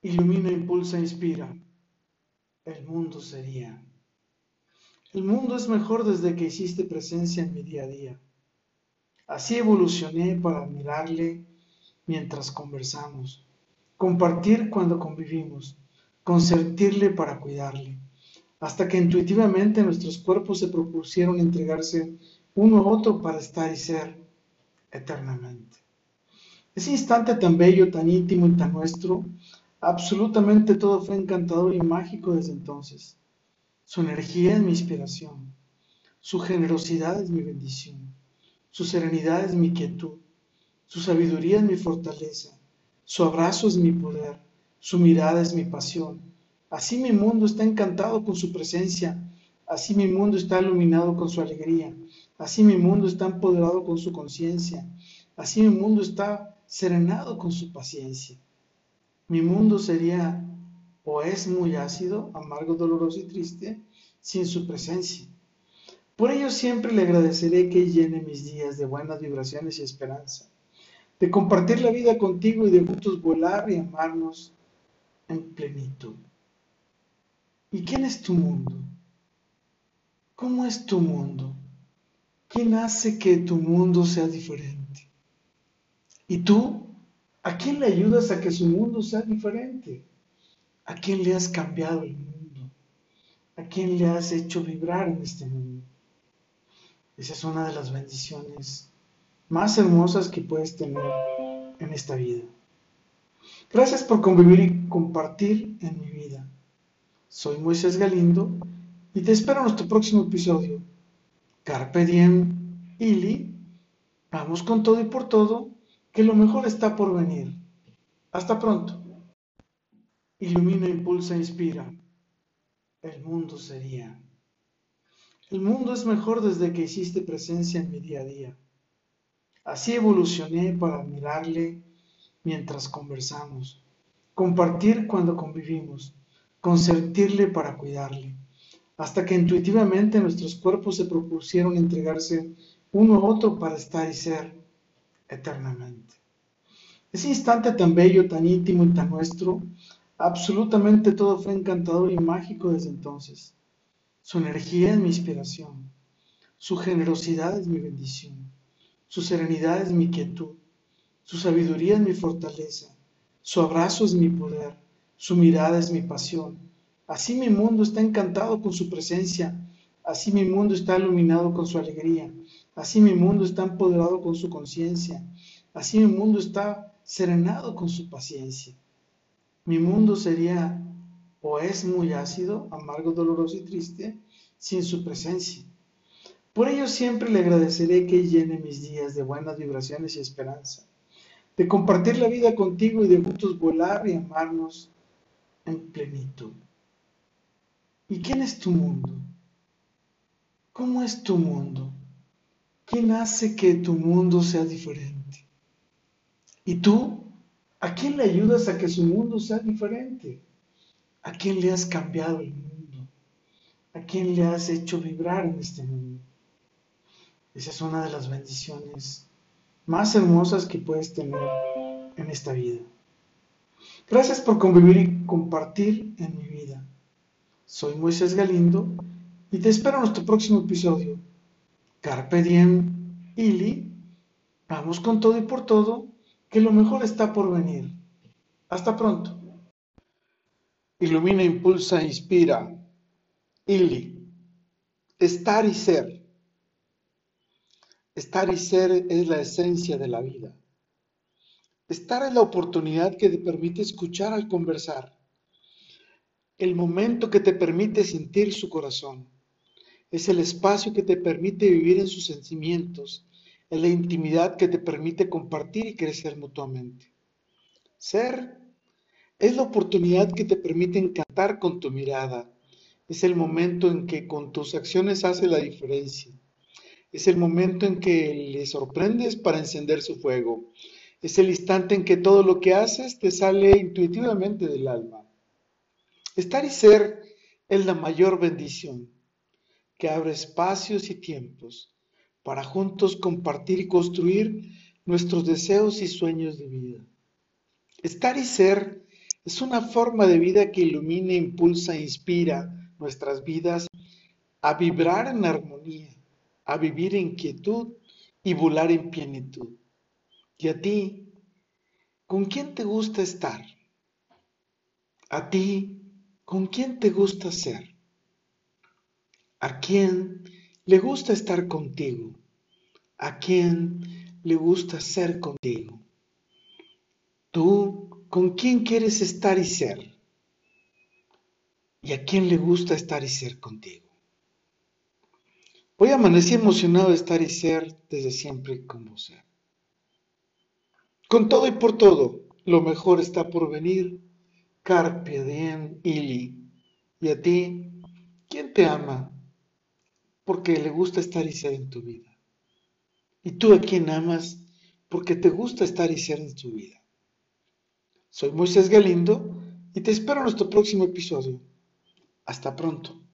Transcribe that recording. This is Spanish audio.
Ilumina, impulsa, inspira. El mundo sería. El mundo es mejor desde que hiciste presencia en mi día a día. Así evolucioné para admirarle mientras conversamos, compartir cuando convivimos, consentirle para cuidarle, hasta que intuitivamente nuestros cuerpos se propusieron entregarse uno a otro para estar y ser eternamente. Ese instante tan bello, tan íntimo y tan nuestro, absolutamente todo fue encantador y mágico desde entonces. Su energía es mi inspiración, su generosidad es mi bendición, su serenidad es mi quietud, su sabiduría es mi fortaleza, su abrazo es mi poder, su mirada es mi pasión. Así mi mundo está encantado con su presencia, así mi mundo está iluminado con su alegría, así mi mundo está empoderado con su conciencia, así mi mundo está serenado con su paciencia. Mi mundo sería o es muy ácido, amargo, doloroso y triste sin su presencia. Por ello siempre le agradeceré que llene mis días de buenas vibraciones y esperanza, de compartir la vida contigo y de juntos volar y amarnos en plenitud. ¿Y quién es tu mundo? ¿Cómo es tu mundo? ¿Quién hace que tu mundo sea diferente? ¿Y tú? ¿A quién le ayudas a que su mundo sea diferente? ¿A quién le has cambiado el mundo? ¿A quién le has hecho vibrar en este mundo? Esa es una de las bendiciones más hermosas que puedes tener en esta vida. Gracias por convivir y compartir en mi vida. Soy Moisés Galindo y te espero en nuestro próximo episodio. Carpe diem, Ili. Vamos con todo y por todo que lo mejor está por venir. Hasta pronto. Ilumina, impulsa, inspira. El mundo sería. El mundo es mejor desde que hiciste presencia en mi día a día. Así evolucioné para admirarle mientras conversamos, compartir cuando convivimos, consentirle para cuidarle, hasta que intuitivamente nuestros cuerpos se propusieron entregarse uno a otro para estar y ser eternamente. Ese instante tan bello, tan íntimo y tan nuestro, absolutamente todo fue encantador y mágico desde entonces. Su energía es mi inspiración, su generosidad es mi bendición, su serenidad es mi quietud, su sabiduría es mi fortaleza, su abrazo es mi poder, su mirada es mi pasión. Así mi mundo está encantado con su presencia, así mi mundo está iluminado con su alegría, Así mi mundo está empoderado con su conciencia. Así mi mundo está serenado con su paciencia. Mi mundo sería o es muy ácido, amargo, doloroso y triste sin su presencia. Por ello siempre le agradeceré que llene mis días de buenas vibraciones y esperanza, de compartir la vida contigo y de juntos volar y amarnos en plenitud. ¿Y quién es tu mundo? ¿Cómo es tu mundo? ¿Quién hace que tu mundo sea diferente? ¿Y tú? ¿A quién le ayudas a que su mundo sea diferente? ¿A quién le has cambiado el mundo? ¿A quién le has hecho vibrar en este mundo? Esa es una de las bendiciones más hermosas que puedes tener en esta vida. Gracias por convivir y compartir en mi vida. Soy Moisés Galindo y te espero en nuestro próximo episodio Carpe diem, Ili. Vamos con todo y por todo, que lo mejor está por venir. Hasta pronto. Ilumina, impulsa, inspira. Ili. Estar y ser. Estar y ser es la esencia de la vida. Estar es la oportunidad que te permite escuchar al conversar. El momento que te permite sentir su corazón es el espacio que te permite vivir en sus sentimientos, es la intimidad que te permite compartir y crecer mutuamente. Ser es la oportunidad que te permite encantar con tu mirada, es el momento en que con tus acciones hace la diferencia, es el momento en que le sorprendes para encender su fuego, es el instante en que todo lo que haces te sale intuitivamente del alma. Estar y ser es la mayor bendición que abre espacios y tiempos para juntos compartir y construir nuestros deseos y sueños de vida. Estar y ser Es una forma de vida que ilumina, impulsa e inspira nuestras vidas a vibrar en armonía, a vivir en quietud y volar en plenitud. ¿Y a ti? ¿Con quién te gusta estar? ¿A ti? ¿Con quién te gusta ser? ¿A quién le gusta estar contigo? ¿A quién le gusta ser contigo? ¿Tú con quién quieres estar y ser? ¿Y a quién le gusta estar y ser contigo? Hoy amanecí emocionado de estar y ser desde siempre como ser. Con todo y por todo, lo mejor está por venir. Carpe diem, Ili. Y a ti, ¿quién te ama? Porque le gusta estar y ser en tu vida. Y tú a quién amas porque te gusta estar y ser en tu vida. Soy Moisés Galindo y te espero en nuestro próximo episodio. Hasta pronto.